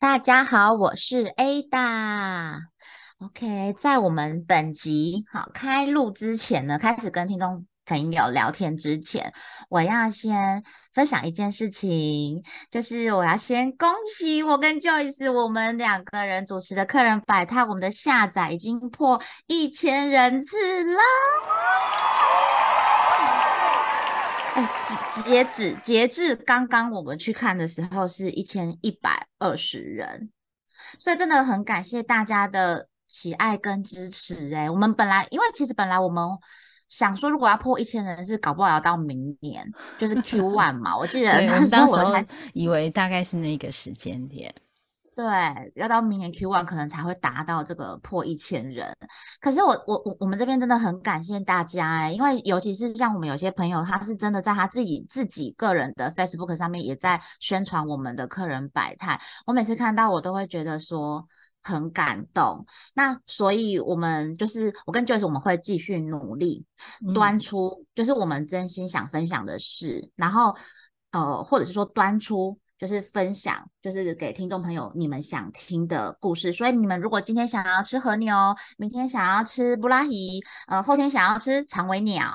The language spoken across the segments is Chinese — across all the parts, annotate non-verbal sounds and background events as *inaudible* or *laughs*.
大家好，我是 Ada。OK，在我们本集好开录之前呢，开始跟听众朋友聊天之前，我要先分享一件事情，就是我要先恭喜我跟 Joyce，我们两个人主持的客人百态，我们的下载已经破一千人次啦！哎，截截止截至刚刚我们去看的时候是一千一百二十人，所以真的很感谢大家的喜爱跟支持。哎，我们本来因为其实本来我们想说，如果要破一千人是搞不好要到明年，就是 Q one 嘛。我记得 *laughs* 那时候我还以为大概是那个时间点。对，要到明年 Q one 可能才会达到这个破一千人。可是我我我我们这边真的很感谢大家哎，因为尤其是像我们有些朋友，他是真的在他自己自己个人的 Facebook 上面也在宣传我们的客人百态。我每次看到我都会觉得说很感动。那所以我们就是我跟 Joyce 我们会继续努力端出，就是我们真心想分享的事，然后呃或者是说端出。就是分享，就是给听众朋友你们想听的故事。所以你们如果今天想要吃和牛，明天想要吃布拉吉，呃，后天想要吃长尾鸟，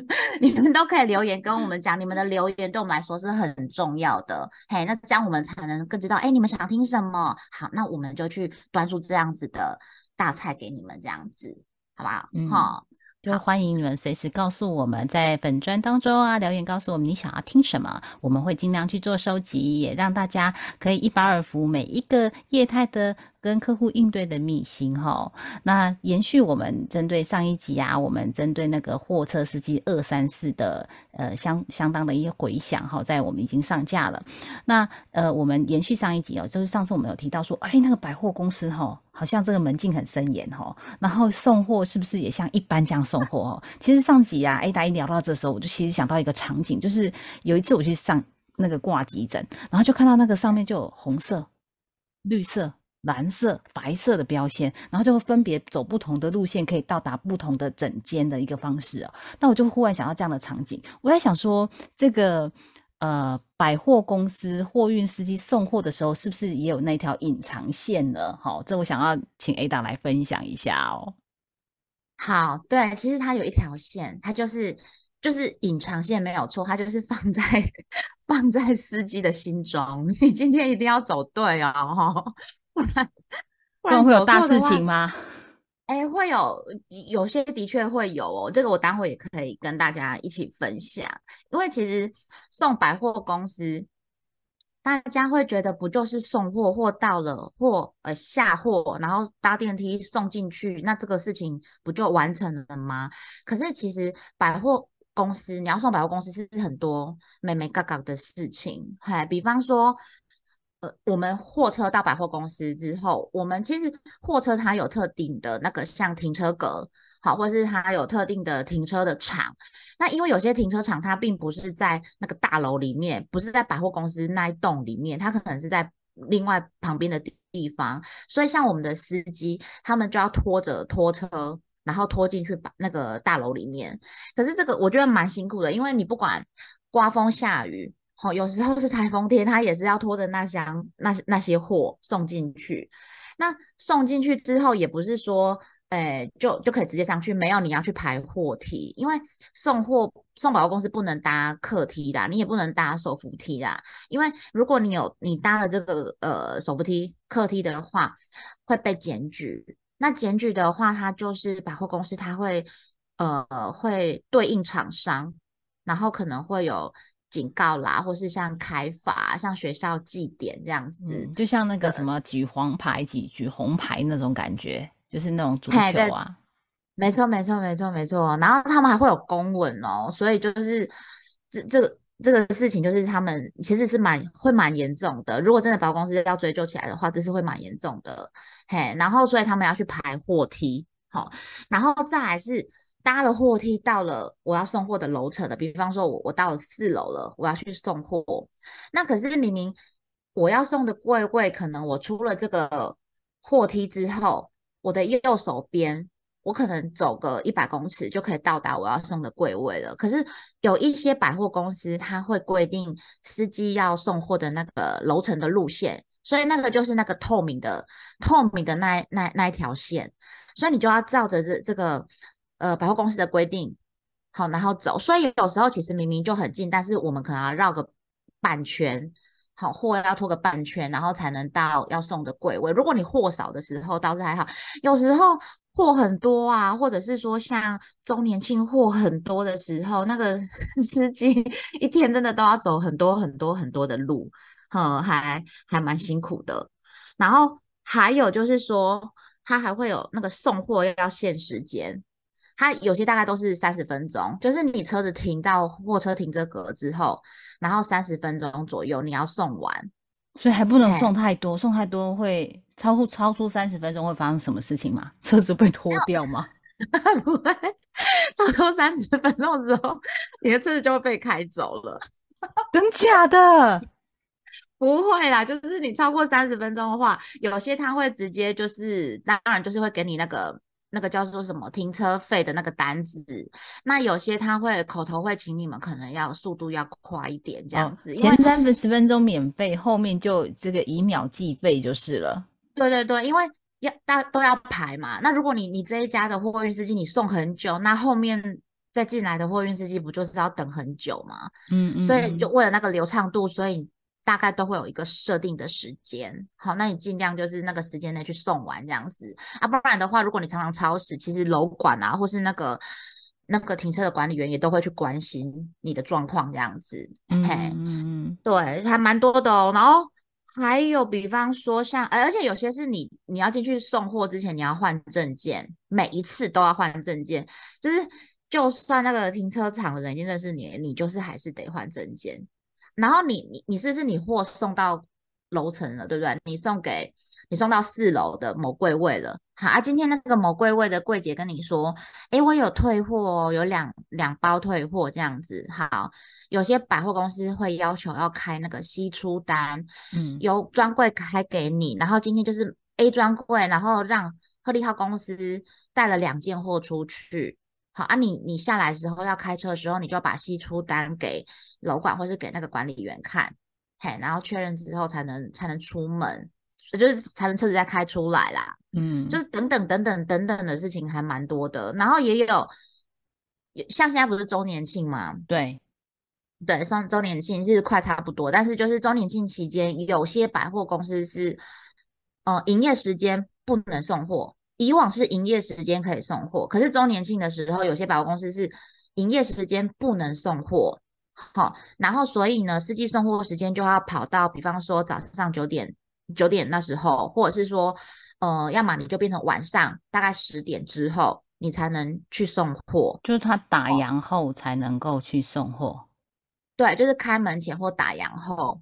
*laughs* 你们都可以留言跟我们讲。你们的留言对我们来说是很重要的。嘿，那这样我们才能更知道，哎，你们想听什么？好，那我们就去端出这样子的大菜给你们，这样子，好不好？好。就欢迎你们随时告诉我们在粉砖当中啊留言，告诉我们你想要听什么，我们会尽量去做收集，也让大家可以一饱耳福每一个业态的。跟客户应对的秘辛哈，那延续我们针对上一集啊，我们针对那个货车司机二三四的呃相相当的一些回响哈，在我们已经上架了。那呃，我们延续上一集哦，就是上次我们有提到说，哎，那个百货公司哈，好像这个门禁很森严哈，然后送货是不是也像一般这样送货哦？其实上集啊，哎，大家一聊到这时候，我就其实想到一个场景，就是有一次我去上那个挂急诊，然后就看到那个上面就有红色、绿色。蓝色、白色的标签，然后就会分别走不同的路线，可以到达不同的整间的一个方式哦。那我就忽然想到这样的场景，我在想说，这个呃百货公司货运司机送货的时候，是不是也有那条隐藏线呢？好，这我想要请 A 党来分享一下哦。好，对，其实它有一条线，它就是就是隐藏线没有错，它就是放在 *laughs* 放在司机的心中，你今天一定要走对哦，哈。*laughs* *laughs* 不然，*laughs* 不然会有大事情吗？*laughs* 哎，会有，有些的确会有哦。这个我待会也可以跟大家一起分享。因为其实送百货公司，大家会觉得不就是送货，货到了，货呃下货，然后搭电梯送进去，那这个事情不就完成了吗？可是其实百货公司，你要送百货公司是很多美美嘎嘎的事情，嗨，比方说。呃，我们货车到百货公司之后，我们其实货车它有特定的那个像停车格，好，或是它有特定的停车的场。那因为有些停车场它并不是在那个大楼里面，不是在百货公司那一栋里面，它可能是在另外旁边的地方。所以像我们的司机，他们就要拖着拖车，然后拖进去把那个大楼里面。可是这个我觉得蛮辛苦的，因为你不管刮风下雨。好，有时候是台风天，他也是要拖着那箱那那些货送进去。那送进去之后，也不是说，诶，就就可以直接上去，没有你要去排货梯，因为送货送百货公司不能搭客梯啦，你也不能搭手扶梯啦，因为如果你有你搭了这个呃手扶梯客梯的话，会被检举。那检举的话，它就是百货公司，它会呃会对应厂商，然后可能会有。警告啦，或是像开罚，像学校祭典这样子，就像那个什么举黄牌、举举红牌那种感觉，就是那种足球啊。没错，没错，没错，没错。然后他们还会有公文哦，所以就是这这个这个事情就是他们其实是蛮会蛮严重的。如果真的百货公司要追究起来的话，这是会蛮严重的。嘿，然后所以他们要去排货梯，好，然后再来是搭了货梯到了我要送货的楼层的，比方说我我到了四楼了，我要去送货，那可是明明我要送的柜位，可能我出了这个货梯之后，我的右手边。我可能走个一百公尺就可以到达我要送的柜位了。可是有一些百货公司，它会规定司机要送货的那个楼层的路线，所以那个就是那个透明的、透明的那那那一条线，所以你就要照着这这个呃百货公司的规定，好，然后走。所以有时候其实明明就很近，但是我们可能要绕个半圈，好，货要拖个半圈，然后才能到要送的柜位。如果你货少的时候倒是还好，有时候。货很多啊，或者是说像周年庆货很多的时候，那个 *laughs* 司机一天真的都要走很多很多很多的路，哼，还还蛮辛苦的。然后还有就是说，他还会有那个送货要限时间，他有些大概都是三十分钟，就是你车子停到货车停车格之后，然后三十分钟左右你要送完。所以还不能送太多，送太多会超出超出三十分钟会发生什么事情吗？车子被拖掉吗？*laughs* 不会，超过三十分钟之后，你的车子就会被开走了。*laughs* 真假的？不会啦，就是你超过三十分钟的话，有些他会直接就是，当然就是会给你那个。那个叫做什么停车费的那个单子，那有些他会口头会请你们可能要速度要快一点这样子，前三分十分钟免费，后面就这个以秒计费就是了。对对对，因为要大都要排嘛。那如果你你这一家的货运司机你送很久，那后面再进来的货运司机不就是要等很久吗？嗯嗯。所以就为了那个流畅度，所以。大概都会有一个设定的时间，好，那你尽量就是那个时间内去送完这样子。啊，不然的话，如果你常常超时，其实楼管啊，或是那个那个停车的管理员也都会去关心你的状况这样子，嗯嗯嗯，对，还蛮多的哦。然后还有比方说像，而且有些是你你要进去送货之前你要换证件，每一次都要换证件，就是就算那个停车场的人已经认识你，你就是还是得换证件。然后你你你是不是你货送到楼层了，对不对？你送给你送到四楼的某柜位了，好啊。今天那个某柜位的柜姐跟你说，哎，我有退货，有两两包退货这样子。好，有些百货公司会要求要开那个析出单，嗯，由专柜开给你。然后今天就是 A 专柜，然后让鹤利号公司带了两件货出去。好啊，你你下来时候要开车的时候，你就要把析出单给楼管或是给那个管理员看，嘿，然后确认之后才能才能出门，就是才能车子再开出来啦。嗯，就是等等等等等等的事情还蛮多的。然后也有，像现在不是周年庆嘛？对，对，上周年庆是快差不多，但是就是周年庆期间，有些百货公司是，呃，营业时间不能送货。以往是营业时间可以送货，可是周年庆的时候，有些百货公司是营业时间不能送货，好，然后所以呢，司机送货时间就要跑到，比方说早上九点九点那时候，或者是说，呃，要么你就变成晚上大概十点之后，你才能去送货，就是他打烊后才能够去送货，对，就是开门前或打烊后。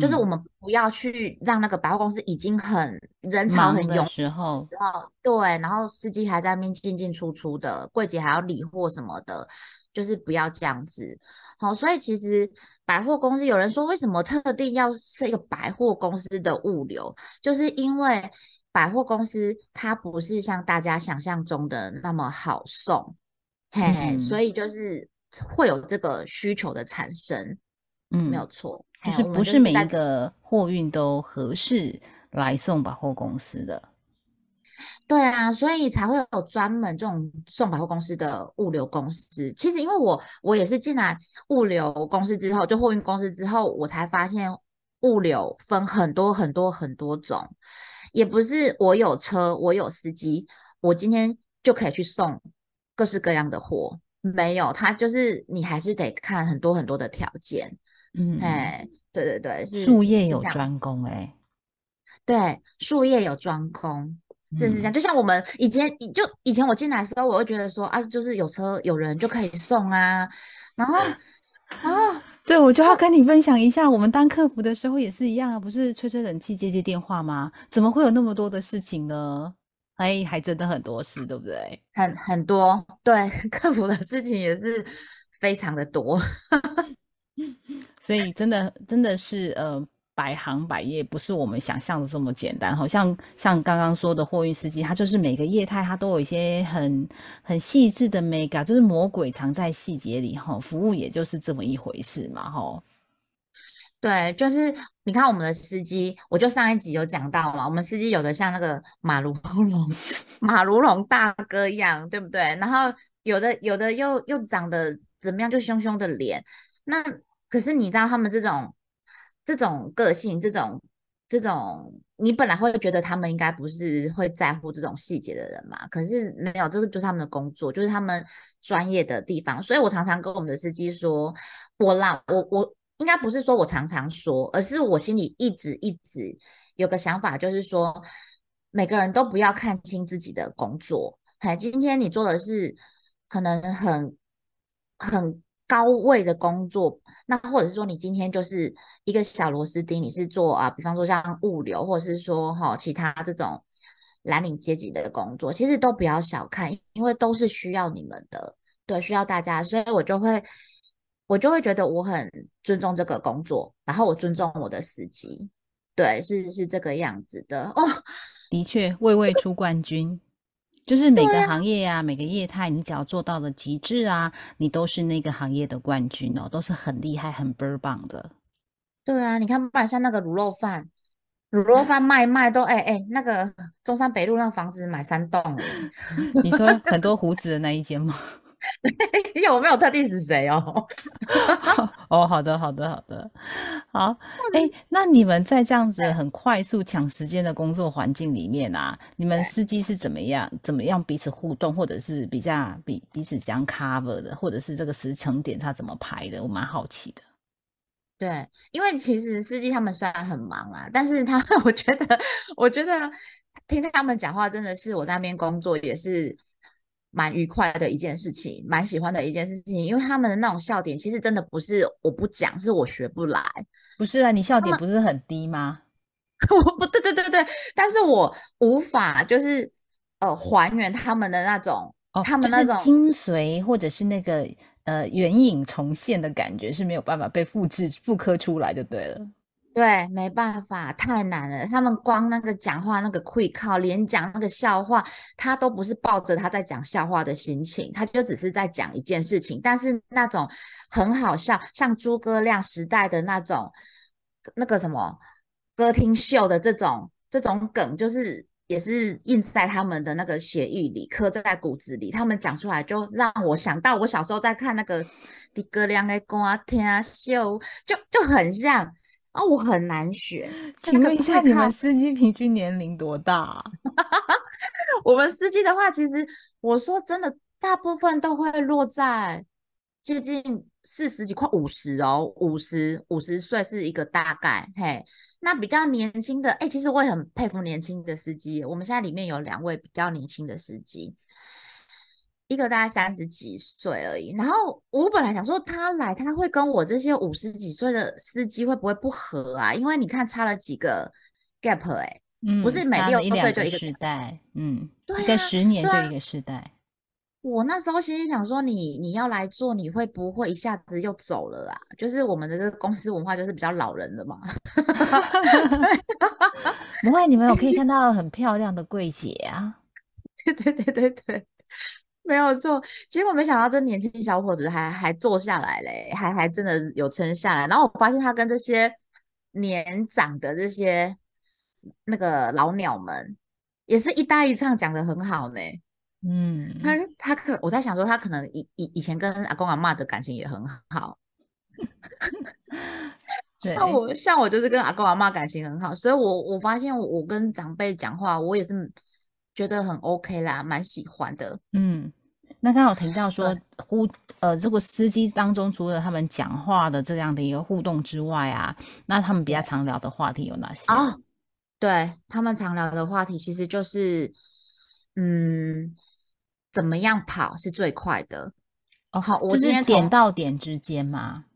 就是我们不要去让那个百货公司已经很人潮很涌的时候，然后对，然后司机还在那边进进出出的，柜姐还要理货什么的，就是不要这样子。好，所以其实百货公司有人说，为什么特定要是一个百货公司的物流，就是因为百货公司它不是像大家想象中的那么好送，嘿，所以就是会有这个需求的产生，嗯，没有错。就是不是每一个货运都合适来送百货公司的，对啊，所以才会有专门这种送百货公司的物流公司。其实因为我我也是进来物流公司之后，就货运公司之后，我才发现物流分很多很多很多种，也不是我有车，我有司机，我今天就可以去送各式各样的货，没有，他就是你还是得看很多很多的条件。嗯，哎，对对对，是术业有专攻，哎，对，术业有专攻，真是这样。就像我们以前，就以前我进来的时候，我会觉得说啊，就是有车有人就可以送啊，然后，然后 *laughs* 这我就要跟你分享一下，我们当客服的时候也是一样啊，不是吹吹冷气、接接电话吗？怎么会有那么多的事情呢？哎，还真的很多事，对不对？很很多，对，*laughs* 客服的事情也是非常的多，所以真的真的是呃。百行百业不是我们想象的这么简单，好像像刚刚说的货运司机，他就是每个业态他都有一些很很细致的美感，就是魔鬼藏在细节里哈。服务也就是这么一回事嘛哈。对，就是你看我们的司机，我就上一集有讲到嘛，我们司机有的像那个马如龙 *laughs* 马如龙大哥一样，对不对？然后有的有的又又长得怎么样，就凶凶的脸。那可是你知道他们这种。这种个性，这种这种，你本来会觉得他们应该不是会在乎这种细节的人嘛？可是没有，这个就是他们的工作，就是他们专业的地方。所以我常常跟我们的司机说，我啦，我我应该不是说我常常说，而是我心里一直一直有个想法，就是说每个人都不要看清自己的工作。哎，今天你做的是可能很很。高位的工作，那或者是说你今天就是一个小螺丝钉，你是做啊，比方说像物流，或者是说哈其他这种蓝领阶级的工作，其实都不要小看，因为都是需要你们的，对，需要大家，所以我就会我就会觉得我很尊重这个工作，然后我尊重我的司机，对，是是这个样子的。哦，的确，位位出冠军。就是每个行业呀，每个业态，你只要做到了极致啊，你都是那个行业的冠军哦，都是很厉害、很倍儿棒的。对啊，你看，不然像那个卤肉饭，卤肉饭卖卖都哎哎，那个中山北路那个房子买三栋。*laughs* 你说很多胡子的那一间吗？*laughs* 有没有特地是谁哦？*laughs* 哦，好的，好的，好的，好。哎，那你们在这样子很快速抢时间的工作环境里面啊，你们司机是怎么样？怎么样彼此互动，或者是比较彼彼此这样 cover 的，或者是这个时程点他怎么排的？我蛮好奇的。对，因为其实司机他们虽然很忙啊，但是他 *laughs* 我觉得，我觉得听他们讲话真的是我在那边工作也是。蛮愉快的一件事情，蛮喜欢的一件事情，因为他们的那种笑点，其实真的不是我不讲，是我学不来。不是啊，你笑点不是很低吗？*laughs* 我不对，对对对，但是我无法就是呃还原他们的那种，他们那种精髓或者是那个呃原影重现的感觉是没有办法被复制复刻出来就对了。对，没办法，太难了。他们光那个讲话，那个会靠，连讲那个笑话，他都不是抱着他在讲笑话的心情，他就只是在讲一件事情。但是那种很好笑，像诸葛亮时代的那种那个什么歌厅秀的这种这种梗，就是也是印在他们的那个血域里，刻在骨子里。他们讲出来，就让我想到我小时候在看那个诸葛亮的歌厅秀，就就很像。啊，我很难学。请问一下，你们司机平均年龄多大？*laughs* 我们司机的话，其实我说真的，大部分都会落在接近四十几，快五十哦，五十五十岁是一个大概。嘿，那比较年轻的，哎，其实我也很佩服年轻的司机。我们现在里面有两位比较年轻的司机。一个大概三十几岁而已，然后我本来想说他来他会跟我这些五十几岁的司机会不会不合啊？因为你看差了几个 gap 哎，嗯，不是每六岁就一个时代，嗯，一个十年就一个时代。我那时候心里想说，你你要来做，你会不会一下子又走了啊？就是我们的这个公司文化就是比较老人的嘛。*laughs* 不会，你们有可以 *laughs* 看到很漂亮的柜姐啊。对对对对对。没有错，结果没想到这年轻小伙子还还坐下来嘞，还还真的有撑下来。然后我发现他跟这些年长的这些那个老鸟们，也是一搭一唱，讲的很好呢。嗯，他他可我在想说，他可能以以以前跟阿公阿妈的感情也很好。*laughs* 像我像我就是跟阿公阿妈感情很好，所以我我发现我跟长辈讲话，我也是。觉得很 OK 啦，蛮喜欢的。嗯，那刚好提到说，呼呃，这个司机当中，除了他们讲话的这样的一个互动之外啊，那他们比较常聊的话题有哪些哦？对他们常聊的话题，其实就是，嗯，怎么样跑是最快的？哦，好，我今天点到点之间吗？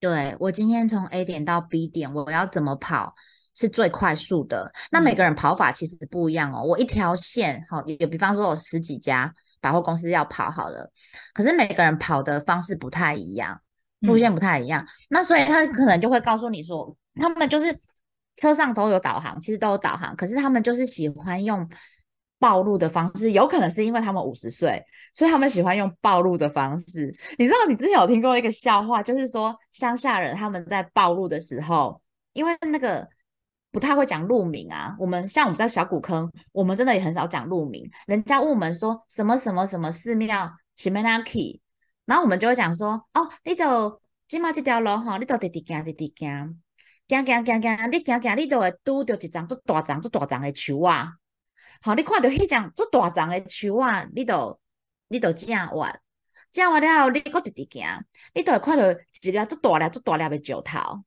对我今天从 A 点到 B 点，我要怎么跑是最快速的？那每个人跑法其实不一样哦。我一条线，好，有比方说有十几家百货公司要跑好了，可是每个人跑的方式不太一样，路线不太一样。那所以他可能就会告诉你说，他们就是车上都有导航，其实都有导航，可是他们就是喜欢用。暴露的方式，有可能是因为他们五十岁，所以他们喜欢用暴露的方式。你知道，你之前有听过一个笑话，就是说乡下人他们在暴露的时候，因为那个不太会讲路名啊。我们像我们在小古坑，我们真的也很少讲路名。人家问我们说什么什么什么寺庙什么 lucky，然后我们就会讲说，哦，你都今嘛这条路哈，你都直直行直直行，行行行行，你行行你都会拄着一张足大张足大张的树啊。好，你看到迄张足大张的树啊，你都你都正完，正完了后，你搁直直行，你都会看到一粒足大粒、足大粒的石头。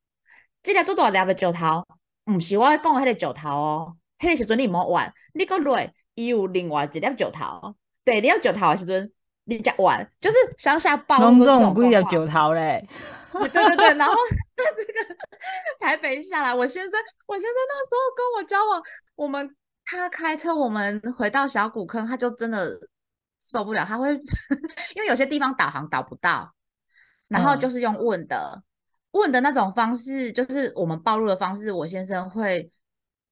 这粒足大粒的石头，毋是我讲的迄个石头哦。迄个时阵你毋好玩，你搁落，伊有另外一粒石头。第二粒石头的时阵，你才玩，就是乡下暴露这种几粒石头嘞。*laughs* 对对对，然后这个 *laughs* 台北下来，我先生，我先生那时候跟我交往，我们。他开车，我们回到小古坑，他就真的受不了。他会 *laughs* 因为有些地方导航导不到，然后就是用问的，问的那种方式，就是我们暴露的方式。我先生会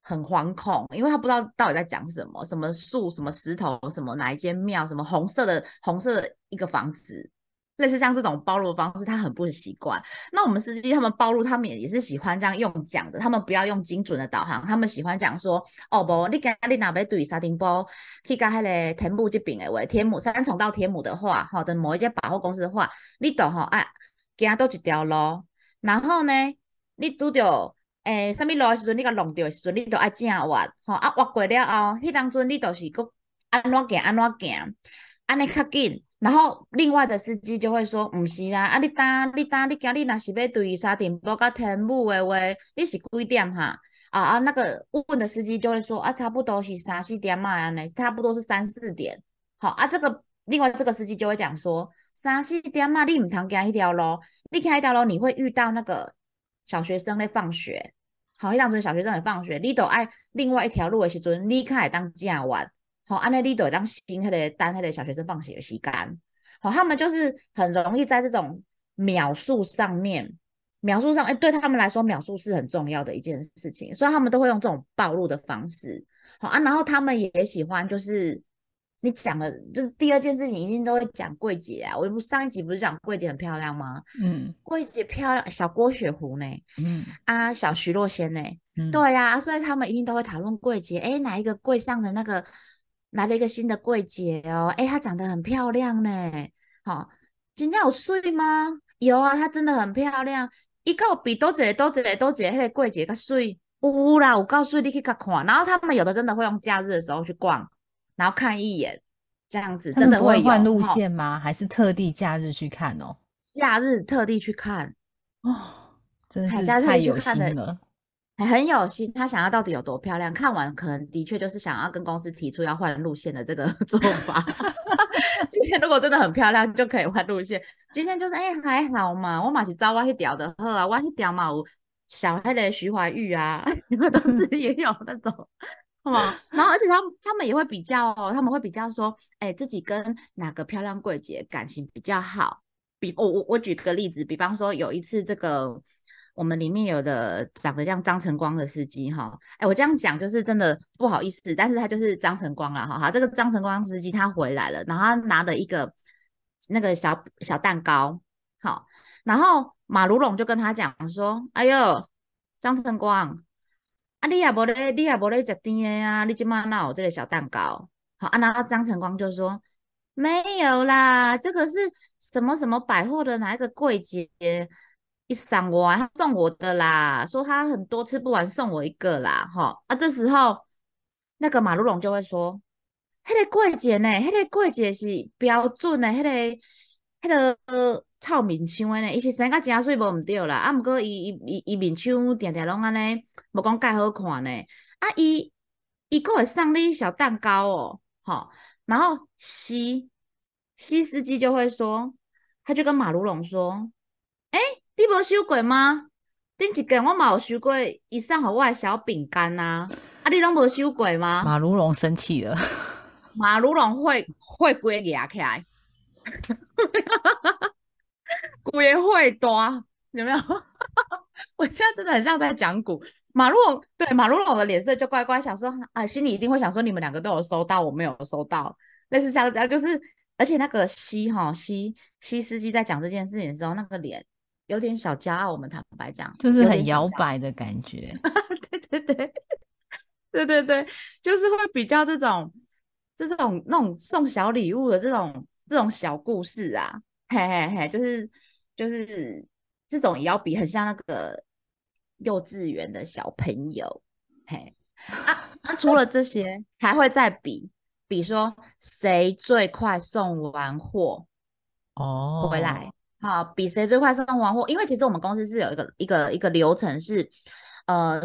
很惶恐，因为他不知道到底在讲什么，什么树，什么石头，什么哪一间庙，什么红色的红色的一个房子。类似像这种暴露的方式，他很不习惯。那我们司机他们暴露，他们也也是喜欢这样用讲的。他们不要用精准的导航，他们喜欢讲说：“哦不，你今你哪边对沙丁波去到迄个天母这边的话，天母三重到天母的话，好的某一间百货公司的话，你都吼哎，行多一条路，然后呢，你拄着诶啥物路诶时阵，你甲弄着诶时阵，你都爱正弯，吼啊弯过了后，迄当阵你都是搁安怎行安怎行，安尼较紧。”然后另外的司机就会说：“毋是啊，啊你打你打你今日若是要对沙田埔到天母的话，你是几点哈？啊啊，那个问的司机就会说：啊，差不多是三四点嘛，安尼差不多是三四点。好啊，这个另外这个司机就会讲说：三四点嘛，你唔通行一条路，你行一条路你会遇到那个小学生在放学。好，一当阵小学生在放学，你都爱另外一条路的时阵，你开当正弯。”好，安内利都当新迄个单迄个小学生放学时间，好，他们就是很容易在这种秒数上面，秒数上，哎，对他们来说，秒数是很重要的一件事情，所以他们都会用这种暴露的方式，好啊，然后他们也喜欢，就是你讲了，就是第二件事情一定都会讲柜姐啊，我不上一集不是讲柜姐很漂亮吗？嗯，柜姐漂亮，小郭雪湖呢？嗯，啊，小徐若瑄呢？嗯，对呀，所以他们一定都会讨论柜姐，哎，哪一个柜上的那个？来了一个新的柜姐哦，哎，她长得很漂亮呢。好，今天有睡吗？有啊，她真的很漂亮。一个比多姐多姐多姐，那个柜姐个睡呜啦，我告诉你，你去看。然后他们有的真的会用假日的时候去逛，然后看一眼，这样子真的会换路线吗？还是特地假日去看哦？假日特地去看哦，真的是太有心了。还很有心，他想要到底有多漂亮？看完可能的确就是想要跟公司提出要换路线的这个 *laughs* 做法。*laughs* 今天如果真的很漂亮，就可以换路线。今天就是哎还好嘛，我马是招我去屌的喝啊，我去屌嘛有小黑的徐怀钰啊，你们当时也有那种，好吗？然后而且他他们也会比较哦，他们会比较说，哎自己跟哪个漂亮柜姐感情比较好。比我我我举个例子，比方说有一次这个。我们里面有的长得像张晨光的司机哈，哎，我这样讲就是真的不好意思，但是他就是张晨光了哈。好，这个张晨光司机他回来了，然后他拿了一个那个小小蛋糕，好，然后马如龙就跟他讲说：“哎呦，张晨光，啊，你也无咧，你也无咧食甜的呀，你今晚哪有这个小蛋糕？”好，啊，然后张晨光就说：“没有啦，这个是什么什么百货的哪一个柜姐。”一赏我，他送我的啦，说他很多吃不完，送我一个啦，哈啊！这时候那个马路龙就会说：“迄个柜姐呢？迄个柜姐是标准的，迄个迄个臭面相的呢，伊是生甲真水无毋对啦，啊，毋过伊伊伊伊面相定定拢安尼，无讲介好看呢，啊，伊伊个会送你小蛋糕哦，吼，然后西西司机就会说，他就跟马如龙说：，哎。你无收过吗？顶一间我嘛有收过，伊送互我的小饼干呐，啊，你拢无收过吗？马如龙生气了，*laughs* 马如龙会会规压起来，*laughs* 规会多，有没有？*laughs* 我现在真的很像在讲古。马路龙对马路龙的脸色就乖乖想说，啊，心里一定会想说，你们两个都有收到，我没有收到。类似像这样，就是而且那个西哈西西司机在讲这件事情的时候，那个脸有点小骄傲。我们坦白讲，就是很摇摆的感觉。对 *laughs* 对对，对对对，就是会比较这种，就这种那种送小礼物的这种这种小故事啊，嘿嘿嘿，就是就是这种也要比很像那个。幼稚园的小朋友，嘿啊，那除了这些，还会再比，比说谁最快送完货哦，回来，好，比谁最快送完货。因为其实我们公司是有一个一个一个流程，是呃，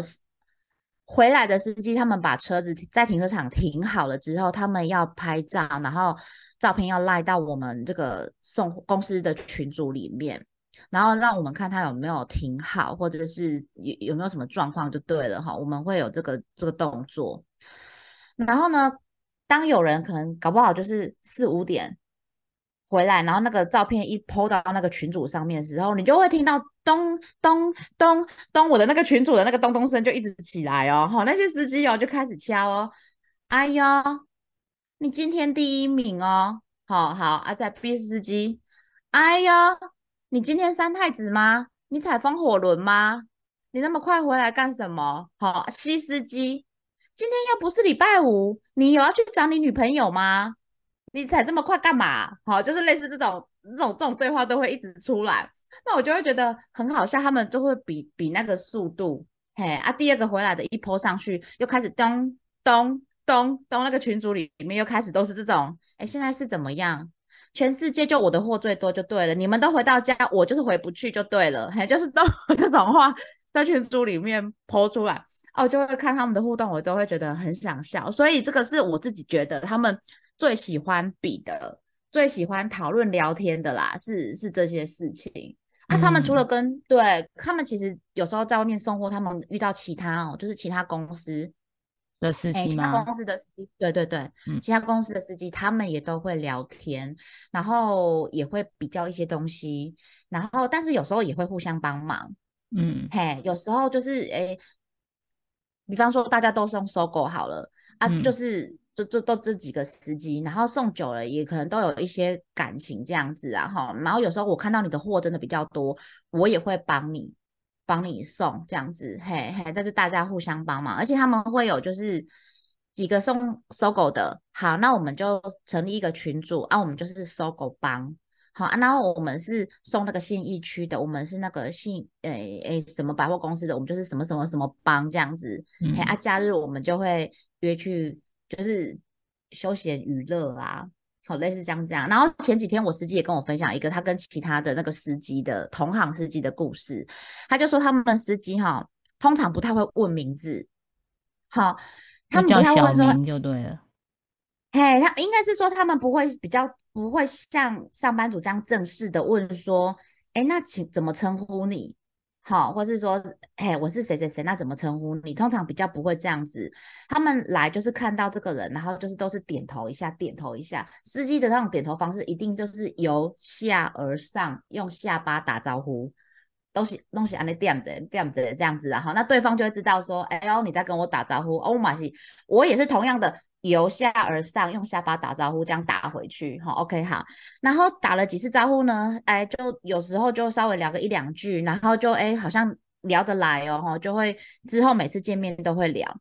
回来的司机他们把车子在停车场停好了之后，他们要拍照，然后照片要赖到我们这个送公司的群组里面。然后让我们看他有没有停好，或者是有有没有什么状况就对了哈。我们会有这个这个动作。然后呢，当有人可能搞不好就是四五点回来，然后那个照片一 PO 到那个群组上面的时候，你就会听到咚咚咚咚，我的那个群主的那个咚咚声就一直起来哦。好，那些司机哦就开始敲哦。哎呦，你今天第一名哦。好好啊，在 B 司机。哎呦。你今天三太子吗？你踩风火轮吗？你那么快回来干什么？好，西司机，今天又不是礼拜五，你有要去找你女朋友吗？你踩这么快干嘛？好，就是类似这种、这种、这种对话都会一直出来，那我就会觉得很好笑，他们就会比比那个速度，嘿啊，第二个回来的一泼上去，又开始咚咚咚咚，那个群组里里面又开始都是这种，哎，现在是怎么样？全世界就我的货最多就对了，你们都回到家，我就是回不去就对了，嘿，就是都这种话 *laughs* 在群组里面抛出来，哦，就会看他们的互动，我都会觉得很想笑。所以这个是我自己觉得他们最喜欢比的，最喜欢讨论聊天的啦，是是这些事情。那他们除了跟对他们，其实有时候在外面送货，他们遇到其他哦，就是其他公司。的司机吗？其他公司的司机，对对对，其他公司的司机，他们也都会聊天，然后也会比较一些东西，然后但是有时候也会互相帮忙，嗯，嘿，有时候就是诶，比方说大家都送搜狗好了啊，就是就就都这几个司机，然后送久了也可能都有一些感情这样子啊哈，然后有时候我看到你的货真的比较多，我也会帮你。帮你送这样子，嘿嘿，但是大家互相帮忙，而且他们会有就是几个送搜狗的，好，那我们就成立一个群组啊，我们就是搜狗帮，好啊，然后我们是送那个信义区的，我们是那个信诶诶什么百货公司的，我们就是什么什么什么帮这样子，嘿啊，假日我们就会约去就是休闲娱乐啊。好，类似像这样。然后前几天我司机也跟我分享一个他跟其他的那个司机的同行司机的故事。他就说他们司机哈，通常不太会问名字。好，他们不太会说就对了。嘿，他应该是说他们不会比较不会像上班族这样正式的问说，哎，那请怎么称呼你？好，或是说，哎，我是谁谁谁，那怎么称呼你？通常比较不会这样子，他们来就是看到这个人，然后就是都是点头一下，点头一下。司机的那种点头方式，一定就是由下而上，用下巴打招呼，都是东西安尼点着点着这样子，然后那对方就会知道说，哎呦，你在跟我打招呼，哦，马西，我也是同样的。由下而上，用下巴打招呼，这样打回去，好，OK，好。然后打了几次招呼呢？哎，就有时候就稍微聊个一两句，然后就哎，好像聊得来哦，哈，就会之后每次见面都会聊。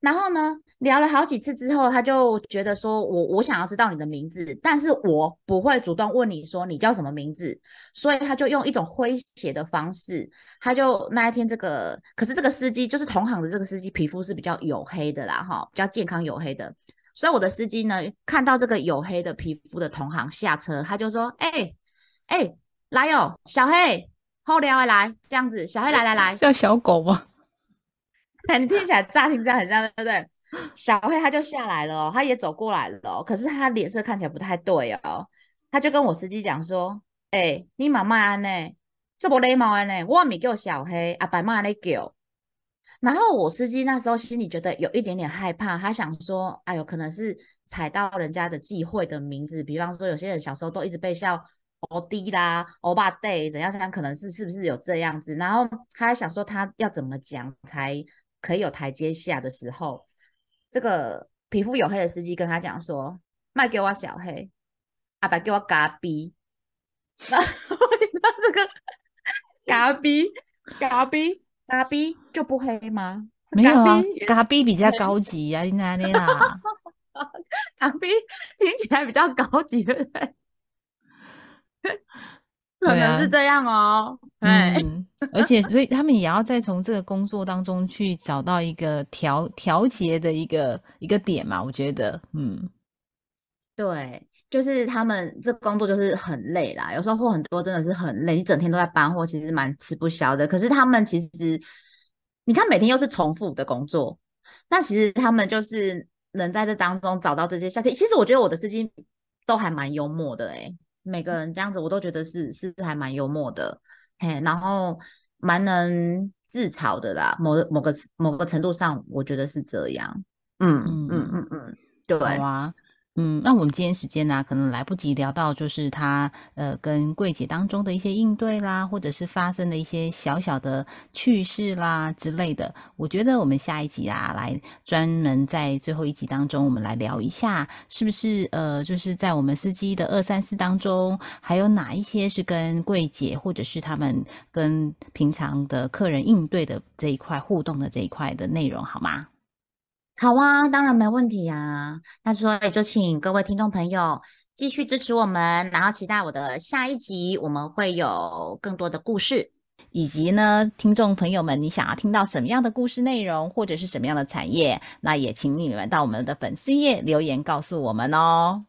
然后呢，聊了好几次之后，他就觉得说，我我想要知道你的名字，但是我不会主动问你说你叫什么名字，所以他就用一种诙谐的方式，他就那一天这个，可是这个司机就是同行的这个司机，皮肤是比较黝黑的啦，哈，比较健康黝黑的，所以我的司机呢，看到这个黝黑的皮肤的同行下车，他就说，哎哎，来哟，小黑，后聊来，这样子，小黑来来来，叫 *laughs* 小狗吗？你听起来乍听这样很像，对不对？小黑他就下来了，他也走过来了，可是他脸色看起来不太对哦。他就跟我司机讲说：“哎，你妈妈安呢？这不礼貌的呢，我咪叫小黑，阿白妈来叫。然后我司机那时候心里觉得有一点点害怕，他想说，哎呦，可能是踩到人家的忌讳的名字，比方说有些人小时候都一直被笑欧弟啦、欧巴 day 怎样怎样，可能是是不是有这样子？然后他还想说他要怎么讲才可以有台阶下的时候，这个皮肤黝黑的司机跟他讲说，卖给我小黑，阿白给我嘎逼，*laughs* 那那这个嘎逼嘎逼。嘎逼就不黑吗？没有啊，嘎逼比较高级啊，你哪里啦？*laughs* 嘎逼听起来比较高级，对不对？可能是这样哦。嗯，而且所以他们也要再从这个工作当中去找到一个调调节的一个一个点嘛？我觉得，嗯，对。就是他们这工作就是很累啦，有时候货很多，真的是很累，你整天都在搬货，其实蛮吃不消的。可是他们其实，你看每天又是重复的工作，那其实他们就是能在这当中找到这些消息。其实我觉得我的司机都还蛮幽默的，诶每个人这样子我都觉得是是还蛮幽默的，嘿，然后蛮能自嘲的啦。某某个某个程度上，我觉得是这样。嗯嗯嗯嗯嗯，对啊。嗯，那我们今天时间呢，可能来不及聊到，就是他呃跟柜姐当中的一些应对啦，或者是发生的一些小小的趣事啦之类的。我觉得我们下一集啊，来专门在最后一集当中，我们来聊一下，是不是呃，就是在我们司机的二三四当中，还有哪一些是跟柜姐或者是他们跟平常的客人应对的这一块互动的这一块的内容，好吗？好啊，当然没问题呀。那所以就请各位听众朋友继续支持我们，然后期待我的下一集，我们会有更多的故事，以及呢，听众朋友们，你想要听到什么样的故事内容，或者是什么样的产业，那也请你们到我们的粉丝页留言告诉我们哦。